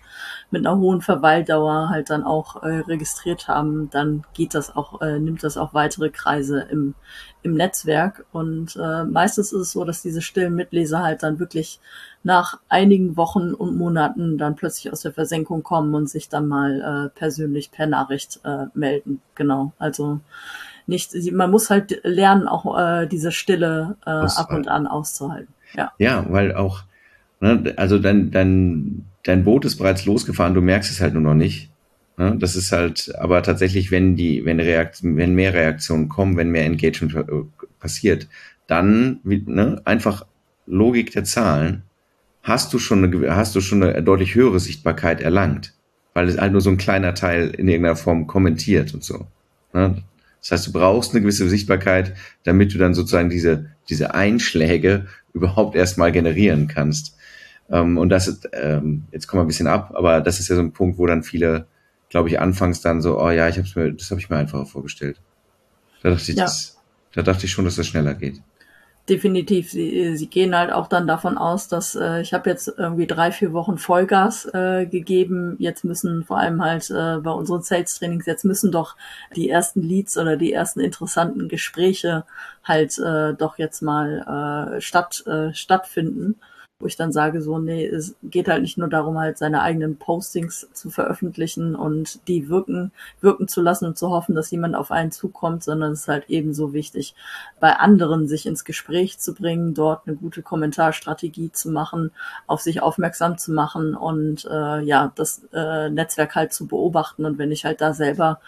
mit einer hohen Verweildauer halt dann auch äh, registriert haben, dann geht das auch, äh, nimmt das auch weitere Kreise im, im Netzwerk. Und äh, meistens ist es so, dass diese stillen Mitleser halt dann wirklich nach einigen Wochen und Monaten dann plötzlich aus der Versenkung kommen und sich dann mal äh, persönlich per Nachricht äh, melden. Genau. Also nicht, man muss halt lernen, auch äh, diese Stille äh, ab und an auszuhalten. Ja, ja weil auch, ne, also dein, dein, dein Boot ist bereits losgefahren, du merkst es halt nur noch nicht. Ne? Das ist halt, aber tatsächlich, wenn die, wenn Reaktion, wenn mehr Reaktionen kommen, wenn mehr Engagement äh, passiert, dann ne, einfach Logik der Zahlen, hast du schon eine, hast du schon eine deutlich höhere Sichtbarkeit erlangt, weil es halt nur so ein kleiner Teil in irgendeiner Form kommentiert und so. Ne? Das heißt, du brauchst eine gewisse Sichtbarkeit, damit du dann sozusagen diese, diese Einschläge überhaupt erstmal generieren kannst. Ähm, und das ist, ähm, jetzt kommen wir ein bisschen ab, aber das ist ja so ein Punkt, wo dann viele, glaube ich, anfangs dann so, oh ja, ich hab's mir, das habe ich mir einfacher vorgestellt. Da dachte ich, ja. das, da dachte ich schon, dass das schneller geht definitiv. Sie, sie gehen halt auch dann davon aus, dass äh, ich habe jetzt irgendwie drei, vier Wochen Vollgas äh, gegeben. Jetzt müssen vor allem halt äh, bei unseren Sales-Trainings, jetzt müssen doch die ersten Leads oder die ersten interessanten Gespräche halt äh, doch jetzt mal äh, statt, äh, stattfinden wo ich dann sage, so, nee, es geht halt nicht nur darum, halt seine eigenen Postings zu veröffentlichen und die wirken, wirken zu lassen und zu hoffen, dass jemand auf einen zukommt, sondern es ist halt ebenso wichtig, bei anderen sich ins Gespräch zu bringen, dort eine gute Kommentarstrategie zu machen, auf sich aufmerksam zu machen und äh, ja, das äh, Netzwerk halt zu beobachten. Und wenn ich halt da selber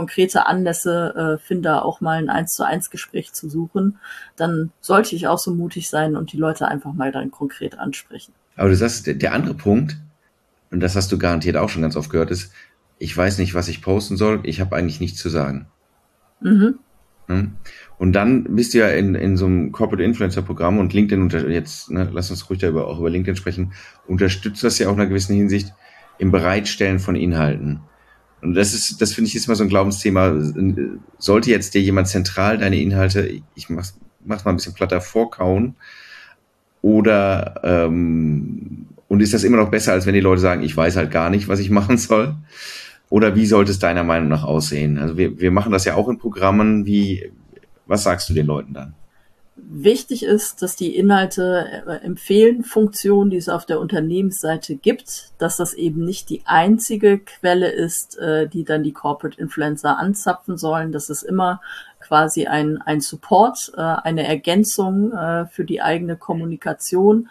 konkrete Anlässe äh, finde, auch mal ein eins zu eins Gespräch zu suchen, dann sollte ich auch so mutig sein und die Leute einfach mal dann konkret ansprechen. Aber du sagst, der andere Punkt, und das hast du garantiert auch schon ganz oft gehört, ist, ich weiß nicht, was ich posten soll, ich habe eigentlich nichts zu sagen. Mhm. Hm? Und dann bist du ja in, in so einem Corporate Influencer Programm und LinkedIn unter, jetzt, ne, lass uns ruhig da über, auch über LinkedIn sprechen, unterstützt das ja auch in einer gewissen Hinsicht im Bereitstellen von Inhalten. Und das ist, das finde ich ist mal so ein Glaubensthema. Sollte jetzt dir jemand zentral deine Inhalte, ich mach's, mach's mal ein bisschen platter, vorkauen, oder ähm, und ist das immer noch besser, als wenn die Leute sagen, ich weiß halt gar nicht, was ich machen soll? Oder wie sollte es deiner Meinung nach aussehen? Also wir, wir machen das ja auch in Programmen. Wie, was sagst du den Leuten dann? Wichtig ist, dass die Inhalte äh, empfehlen Funktion, die es auf der Unternehmensseite gibt, dass das eben nicht die einzige Quelle ist, äh, die dann die Corporate Influencer anzapfen sollen, dass es immer quasi ein, ein Support, äh, eine Ergänzung für die eigene Kommunikation,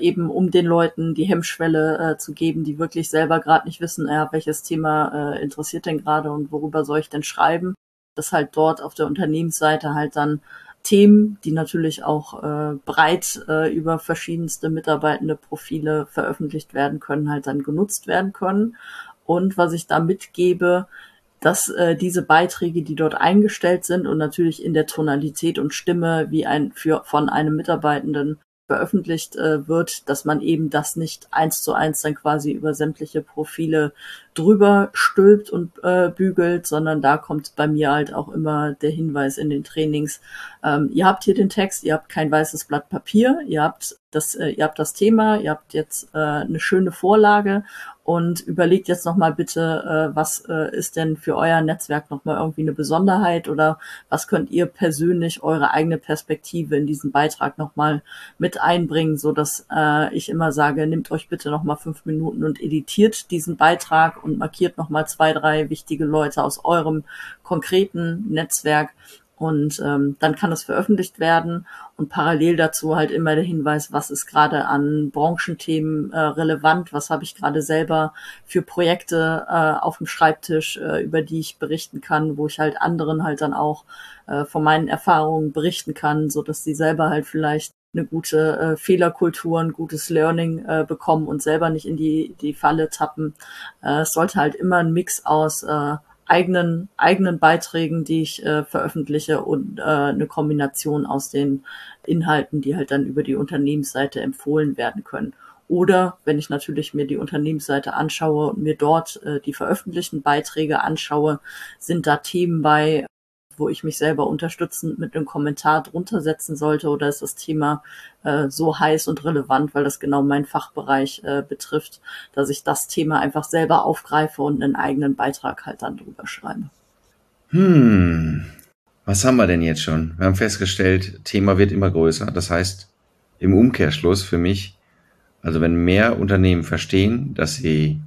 eben um den Leuten die Hemmschwelle zu geben, die wirklich selber gerade nicht wissen, ja, welches Thema interessiert denn gerade und worüber soll ich denn schreiben, dass halt dort auf der Unternehmensseite halt dann Themen, die natürlich auch äh, breit äh, über verschiedenste mitarbeitende Profile veröffentlicht werden können, halt dann genutzt werden können. Und was ich da mitgebe, dass äh, diese Beiträge, die dort eingestellt sind und natürlich in der Tonalität und Stimme wie ein für von einem Mitarbeitenden veröffentlicht äh, wird, dass man eben das nicht eins zu eins dann quasi über sämtliche Profile drüber stülpt und äh, bügelt, sondern da kommt bei mir halt auch immer der Hinweis in den Trainings, ähm, ihr habt hier den Text, ihr habt kein weißes Blatt Papier, ihr habt das, äh, ihr habt das Thema, ihr habt jetzt äh, eine schöne Vorlage und überlegt jetzt nochmal bitte, äh, was äh, ist denn für euer Netzwerk nochmal irgendwie eine Besonderheit oder was könnt ihr persönlich eure eigene Perspektive in diesen Beitrag nochmal mit einbringen, so dass äh, ich immer sage, nehmt euch bitte nochmal fünf Minuten und editiert diesen Beitrag und markiert nochmal zwei, drei wichtige Leute aus eurem konkreten Netzwerk, und ähm, dann kann es veröffentlicht werden. Und parallel dazu halt immer der Hinweis, was ist gerade an Branchenthemen äh, relevant, was habe ich gerade selber für Projekte äh, auf dem Schreibtisch, äh, über die ich berichten kann, wo ich halt anderen halt dann auch äh, von meinen Erfahrungen berichten kann, so dass sie selber halt vielleicht eine gute äh, Fehlerkultur, ein gutes Learning äh, bekommen und selber nicht in die, die Falle tappen. Äh, es sollte halt immer ein Mix aus äh, eigenen, eigenen Beiträgen, die ich äh, veröffentliche und äh, eine Kombination aus den Inhalten, die halt dann über die Unternehmensseite empfohlen werden können. Oder wenn ich natürlich mir die Unternehmensseite anschaue und mir dort äh, die veröffentlichten Beiträge anschaue, sind da Themen bei, wo ich mich selber unterstützend mit einem Kommentar drunter setzen sollte oder ist das Thema äh, so heiß und relevant, weil das genau meinen Fachbereich äh, betrifft, dass ich das Thema einfach selber aufgreife und einen eigenen Beitrag halt dann drüber schreibe. Hm, was haben wir denn jetzt schon? Wir haben festgestellt, Thema wird immer größer. Das heißt, im Umkehrschluss für mich, also wenn mehr Unternehmen verstehen, dass sie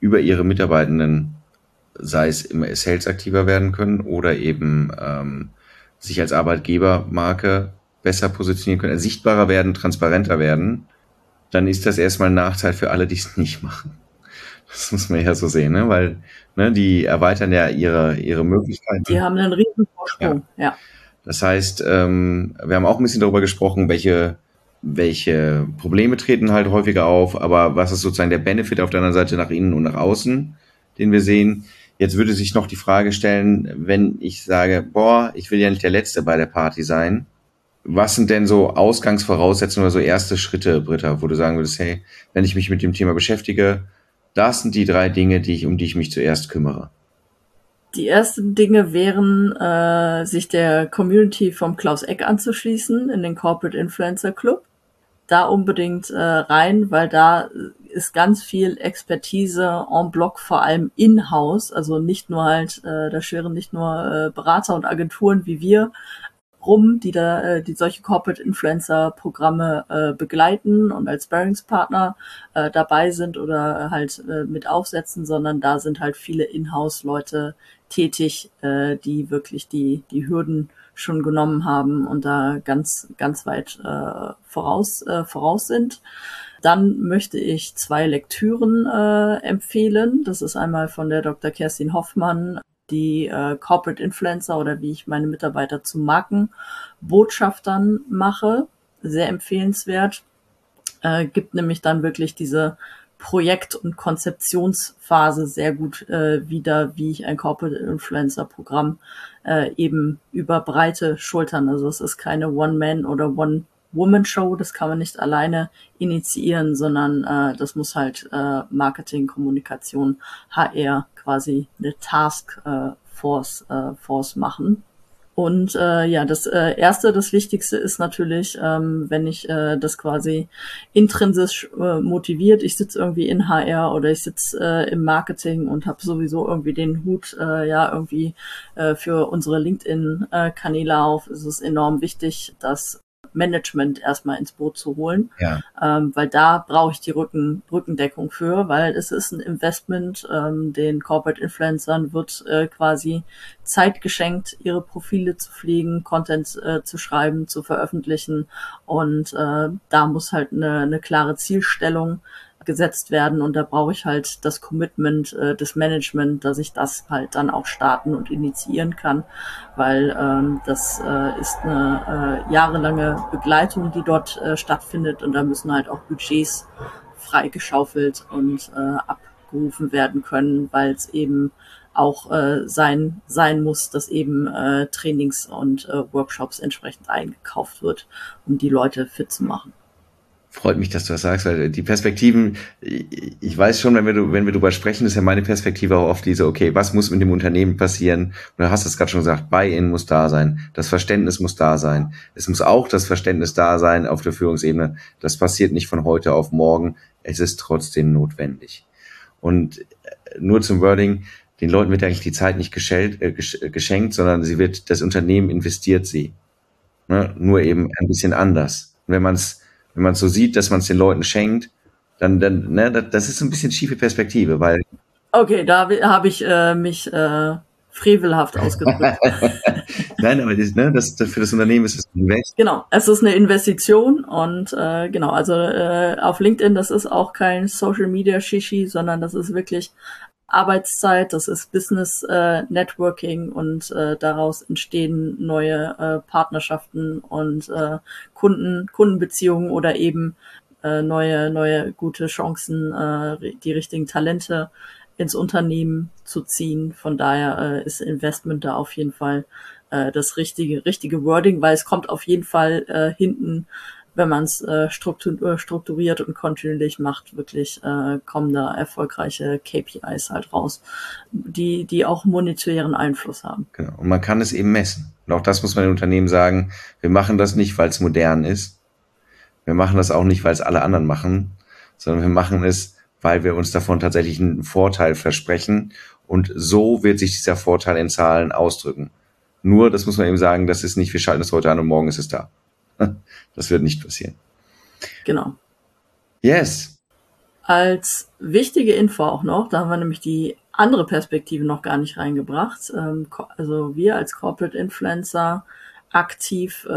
über ihre Mitarbeitenden sei es im Sales aktiver werden können oder eben ähm, sich als Arbeitgebermarke besser positionieren können, sichtbarer werden, transparenter werden, dann ist das erstmal ein Nachteil für alle, die es nicht machen. Das muss man ja so sehen, ne? weil ne, die erweitern ja ihre, ihre Möglichkeiten. Die haben einen riesen Vorsprung, ja. ja. Das heißt, ähm, wir haben auch ein bisschen darüber gesprochen, welche, welche Probleme treten halt häufiger auf, aber was ist sozusagen der Benefit auf der anderen Seite nach innen und nach außen, den wir sehen. Jetzt würde sich noch die Frage stellen, wenn ich sage, boah, ich will ja nicht der Letzte bei der Party sein. Was sind denn so Ausgangsvoraussetzungen oder so erste Schritte, Britta, wo du sagen würdest, hey, wenn ich mich mit dem Thema beschäftige, das sind die drei Dinge, die ich, um die ich mich zuerst kümmere? Die ersten Dinge wären, äh, sich der Community vom Klaus Eck anzuschließen in den Corporate Influencer Club. Da unbedingt äh, rein, weil da ist ganz viel Expertise en bloc, vor allem in-house. Also nicht nur halt, äh, da schweren nicht nur äh, Berater und Agenturen wie wir rum, die da, äh, die solche Corporate Influencer Programme äh, begleiten und als Bearingspartner äh, dabei sind oder halt äh, mit aufsetzen, sondern da sind halt viele in-house Leute tätig, äh, die wirklich die, die Hürden schon genommen haben und da ganz, ganz weit äh, voraus, äh, voraus sind. Dann möchte ich zwei Lektüren äh, empfehlen. Das ist einmal von der Dr. Kerstin Hoffmann die äh, Corporate Influencer oder wie ich meine Mitarbeiter zu Markenbotschaftern mache. Sehr empfehlenswert. Äh, gibt nämlich dann wirklich diese Projekt- und Konzeptionsphase sehr gut äh, wieder, wie ich ein Corporate Influencer Programm äh, eben über breite Schultern. Also es ist keine One-Man- oder One-Woman-Show, das kann man nicht alleine initiieren, sondern äh, das muss halt äh, Marketing, Kommunikation, HR quasi eine Task äh, Force, äh, Force machen. Und äh, ja, das äh, erste, das Wichtigste ist natürlich, ähm, wenn ich äh, das quasi intrinsisch äh, motiviert, ich sitze irgendwie in HR oder ich sitze äh, im Marketing und habe sowieso irgendwie den Hut äh, ja irgendwie äh, für unsere LinkedIn-Kanäle auf, ist es enorm wichtig, dass Management erstmal ins Boot zu holen, ja. ähm, weil da brauche ich die Rücken, Rückendeckung für, weil es ist ein Investment, ähm, den Corporate Influencern wird äh, quasi Zeit geschenkt, ihre Profile zu pflegen, Content äh, zu schreiben, zu veröffentlichen und äh, da muss halt eine, eine klare Zielstellung gesetzt werden und da brauche ich halt das Commitment äh, des Management, dass ich das halt dann auch starten und initiieren kann, weil ähm, das äh, ist eine äh, jahrelange Begleitung, die dort äh, stattfindet und da müssen halt auch Budgets freigeschaufelt und äh, abgerufen werden können, weil es eben auch äh, sein sein muss, dass eben äh, Trainings und äh, Workshops entsprechend eingekauft wird, um die Leute fit zu machen freut mich, dass du das sagst, weil die Perspektiven, ich weiß schon, wenn wir, wenn wir darüber sprechen, ist ja meine Perspektive auch oft diese, okay, was muss mit dem Unternehmen passieren? Und du hast es gerade schon gesagt, Buy-in muss da sein, das Verständnis muss da sein. Es muss auch das Verständnis da sein auf der Führungsebene. Das passiert nicht von heute auf morgen. Es ist trotzdem notwendig. Und nur zum Wording, den Leuten wird eigentlich die Zeit nicht geschenkt, äh, geschenkt sondern sie wird, das Unternehmen investiert sie. Ne? Nur eben ein bisschen anders. Und wenn man es wenn man so sieht, dass man es den Leuten schenkt, dann, dann, ne, das ist ein bisschen schiefe Perspektive, weil. Okay, da habe ich äh, mich äh, frevelhaft ausgedrückt. Nein, aber das, ne, das, für das Unternehmen ist es ein Invest. Genau, es ist eine Investition und äh, genau, also äh, auf LinkedIn, das ist auch kein Social Media Shishi, sondern das ist wirklich Arbeitszeit, das ist Business äh, Networking und äh, daraus entstehen neue äh, Partnerschaften und äh, Kunden, Kundenbeziehungen oder eben äh, neue, neue gute Chancen, äh, die richtigen Talente ins Unternehmen zu ziehen. Von daher äh, ist Investment da auf jeden Fall äh, das richtige, richtige Wording, weil es kommt auf jeden Fall äh, hinten wenn man es äh, struktur strukturiert und kontinuierlich macht, wirklich äh, kommen da erfolgreiche KPIs halt raus, die, die auch monetären Einfluss haben. Genau. Und man kann es eben messen. Und auch das muss man den Unternehmen sagen, wir machen das nicht, weil es modern ist. Wir machen das auch nicht, weil es alle anderen machen, sondern wir machen es, weil wir uns davon tatsächlich einen Vorteil versprechen. Und so wird sich dieser Vorteil in Zahlen ausdrücken. Nur, das muss man eben sagen, das ist nicht, wir schalten es heute an und morgen ist es da. Das wird nicht passieren. Genau. Yes. Als wichtige Info auch noch, da haben wir nämlich die andere Perspektive noch gar nicht reingebracht. Ähm, also wir als Corporate Influencer aktiv äh,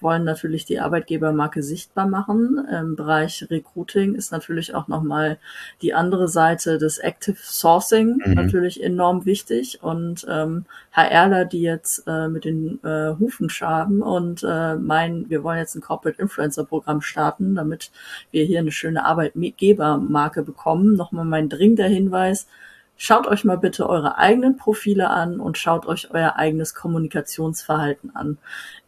wollen natürlich die Arbeitgebermarke sichtbar machen. Im Bereich Recruiting ist natürlich auch nochmal die andere Seite des Active Sourcing mhm. natürlich enorm wichtig. Und ähm, HRler, die jetzt äh, mit den äh, Hufen schaben und äh, meinen, wir wollen jetzt ein Corporate Influencer Programm starten, damit wir hier eine schöne Arbeitgebermarke bekommen. Nochmal mein dringender Hinweis, Schaut euch mal bitte eure eigenen Profile an und schaut euch euer eigenes Kommunikationsverhalten an.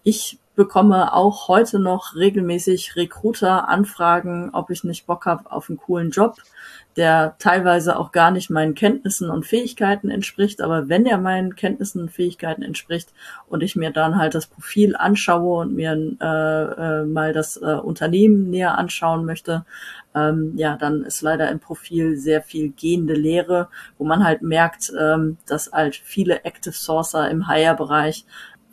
Ich bekomme auch heute noch regelmäßig Recruiter-Anfragen, ob ich nicht Bock habe auf einen coolen Job, der teilweise auch gar nicht meinen Kenntnissen und Fähigkeiten entspricht. Aber wenn er meinen Kenntnissen und Fähigkeiten entspricht und ich mir dann halt das Profil anschaue und mir äh, äh, mal das äh, Unternehmen näher anschauen möchte, ähm, ja, dann ist leider im Profil sehr viel gehende Lehre, wo man halt merkt, ähm, dass halt viele Active Sourcer im Hire-Bereich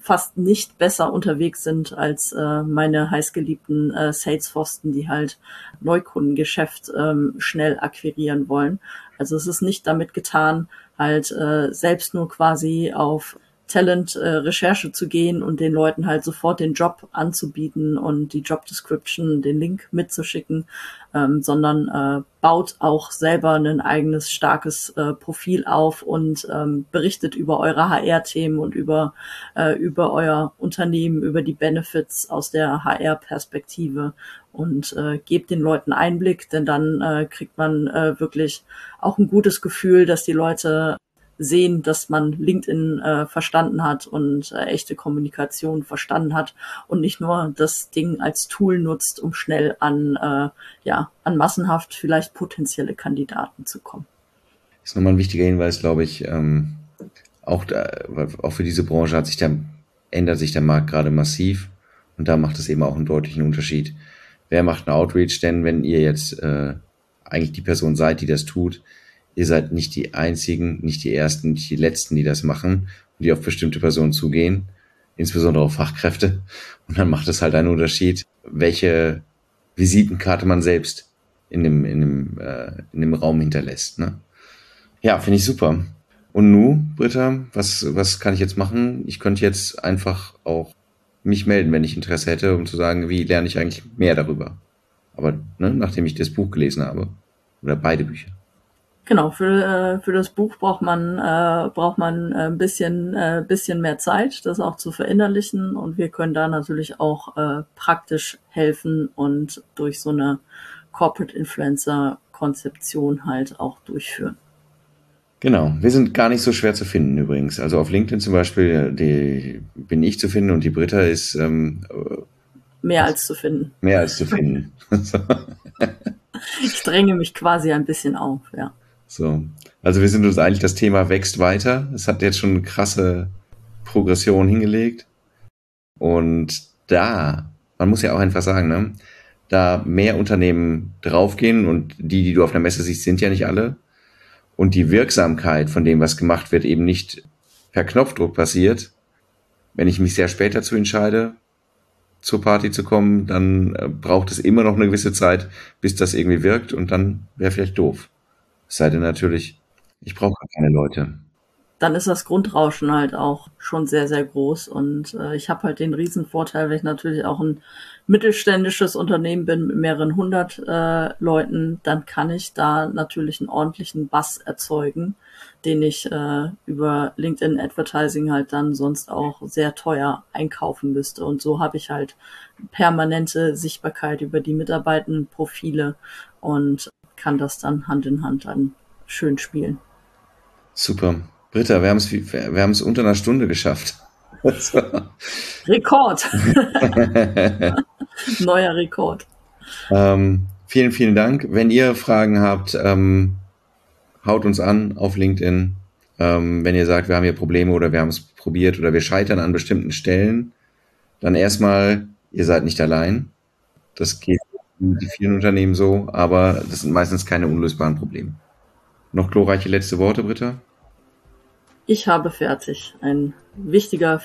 fast nicht besser unterwegs sind als äh, meine heißgeliebten äh, Salesforsten, die halt Neukundengeschäft ähm, schnell akquirieren wollen. Also es ist nicht damit getan, halt äh, selbst nur quasi auf Talent-Recherche zu gehen und den Leuten halt sofort den Job anzubieten und die Job Description, den Link mitzuschicken, ähm, sondern äh, baut auch selber ein eigenes starkes äh, Profil auf und ähm, berichtet über eure HR-Themen und über, äh, über euer Unternehmen, über die Benefits aus der HR-Perspektive und äh, gebt den Leuten Einblick, denn dann äh, kriegt man äh, wirklich auch ein gutes Gefühl, dass die Leute sehen, dass man LinkedIn äh, verstanden hat und äh, echte Kommunikation verstanden hat und nicht nur das Ding als Tool nutzt, um schnell an, äh, ja, an massenhaft vielleicht potenzielle Kandidaten zu kommen. Das ist nochmal ein wichtiger Hinweis, glaube ich. Ähm, auch, da, auch für diese Branche hat sich der, ändert sich der Markt gerade massiv und da macht es eben auch einen deutlichen Unterschied. Wer macht einen Outreach denn, wenn ihr jetzt äh, eigentlich die Person seid, die das tut? Ihr seid nicht die einzigen, nicht die ersten, nicht die letzten, die das machen und die auf bestimmte Personen zugehen, insbesondere auf Fachkräfte. Und dann macht es halt einen Unterschied, welche Visitenkarte man selbst in dem, in dem, äh, in dem Raum hinterlässt. Ne? Ja, finde ich super. Und nu, Britta, was, was kann ich jetzt machen? Ich könnte jetzt einfach auch mich melden, wenn ich Interesse hätte, um zu sagen, wie lerne ich eigentlich mehr darüber. Aber ne, nachdem ich das Buch gelesen habe. Oder beide Bücher. Genau, für, äh, für das Buch braucht man, äh, braucht man ein bisschen, äh, bisschen mehr Zeit, das auch zu verinnerlichen. Und wir können da natürlich auch äh, praktisch helfen und durch so eine Corporate Influencer Konzeption halt auch durchführen. Genau, wir sind gar nicht so schwer zu finden übrigens. Also auf LinkedIn zum Beispiel die, bin ich zu finden und die Britta ist ähm, mehr als zu finden. Mehr als zu finden. ich dränge mich quasi ein bisschen auf, ja. So. Also wir sind uns eigentlich, das Thema wächst weiter. Es hat jetzt schon eine krasse Progression hingelegt. Und da, man muss ja auch einfach sagen, ne, da mehr Unternehmen draufgehen und die, die du auf der Messe siehst, sind ja nicht alle. Und die Wirksamkeit von dem, was gemacht wird, eben nicht per Knopfdruck passiert. Wenn ich mich sehr spät dazu entscheide, zur Party zu kommen, dann äh, braucht es immer noch eine gewisse Zeit, bis das irgendwie wirkt und dann wäre vielleicht doof. Es sei denn natürlich, ich brauche keine Leute. Dann ist das Grundrauschen halt auch schon sehr, sehr groß. Und äh, ich habe halt den Riesenvorteil, weil ich natürlich auch ein mittelständisches Unternehmen bin mit mehreren hundert äh, Leuten, dann kann ich da natürlich einen ordentlichen Bass erzeugen, den ich äh, über LinkedIn Advertising halt dann sonst auch sehr teuer einkaufen müsste. Und so habe ich halt permanente Sichtbarkeit über die Mitarbeitendenprofile und kann das dann Hand in Hand dann schön spielen. Super. Britta, wir haben es wir haben es unter einer Stunde geschafft. Rekord. Neuer Rekord. Ähm, vielen, vielen Dank. Wenn ihr Fragen habt, ähm, haut uns an auf LinkedIn. Ähm, wenn ihr sagt, wir haben hier Probleme oder wir haben es probiert oder wir scheitern an bestimmten Stellen, dann erstmal, ihr seid nicht allein. Das geht die vielen Unternehmen so, aber das sind meistens keine unlösbaren Probleme. Noch glorreiche letzte Worte, Britta? Ich habe fertig. Ein wichtiger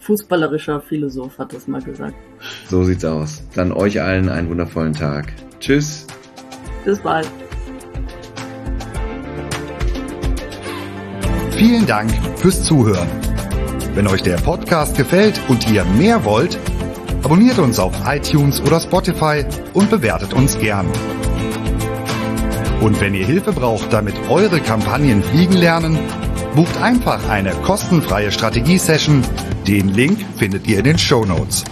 fußballerischer Philosoph hat das mal gesagt. So sieht's aus. Dann euch allen einen wundervollen Tag. Tschüss. Bis bald. Vielen Dank fürs Zuhören. Wenn euch der Podcast gefällt und ihr mehr wollt, Abonniert uns auf iTunes oder Spotify und bewertet uns gern. Und wenn ihr Hilfe braucht, damit eure Kampagnen fliegen lernen, bucht einfach eine kostenfreie Strategie-Session. Den Link findet ihr in den Show Notes.